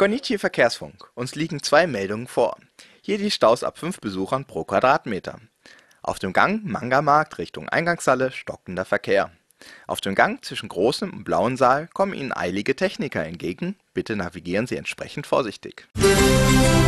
Konnichi Verkehrsfunk. Uns liegen zwei Meldungen vor. Hier die Staus ab 5 Besuchern pro Quadratmeter. Auf dem Gang Manga-Markt Richtung Eingangshalle stockender Verkehr. Auf dem Gang zwischen Großem und Blauen Saal kommen Ihnen eilige Techniker entgegen. Bitte navigieren Sie entsprechend vorsichtig. Musik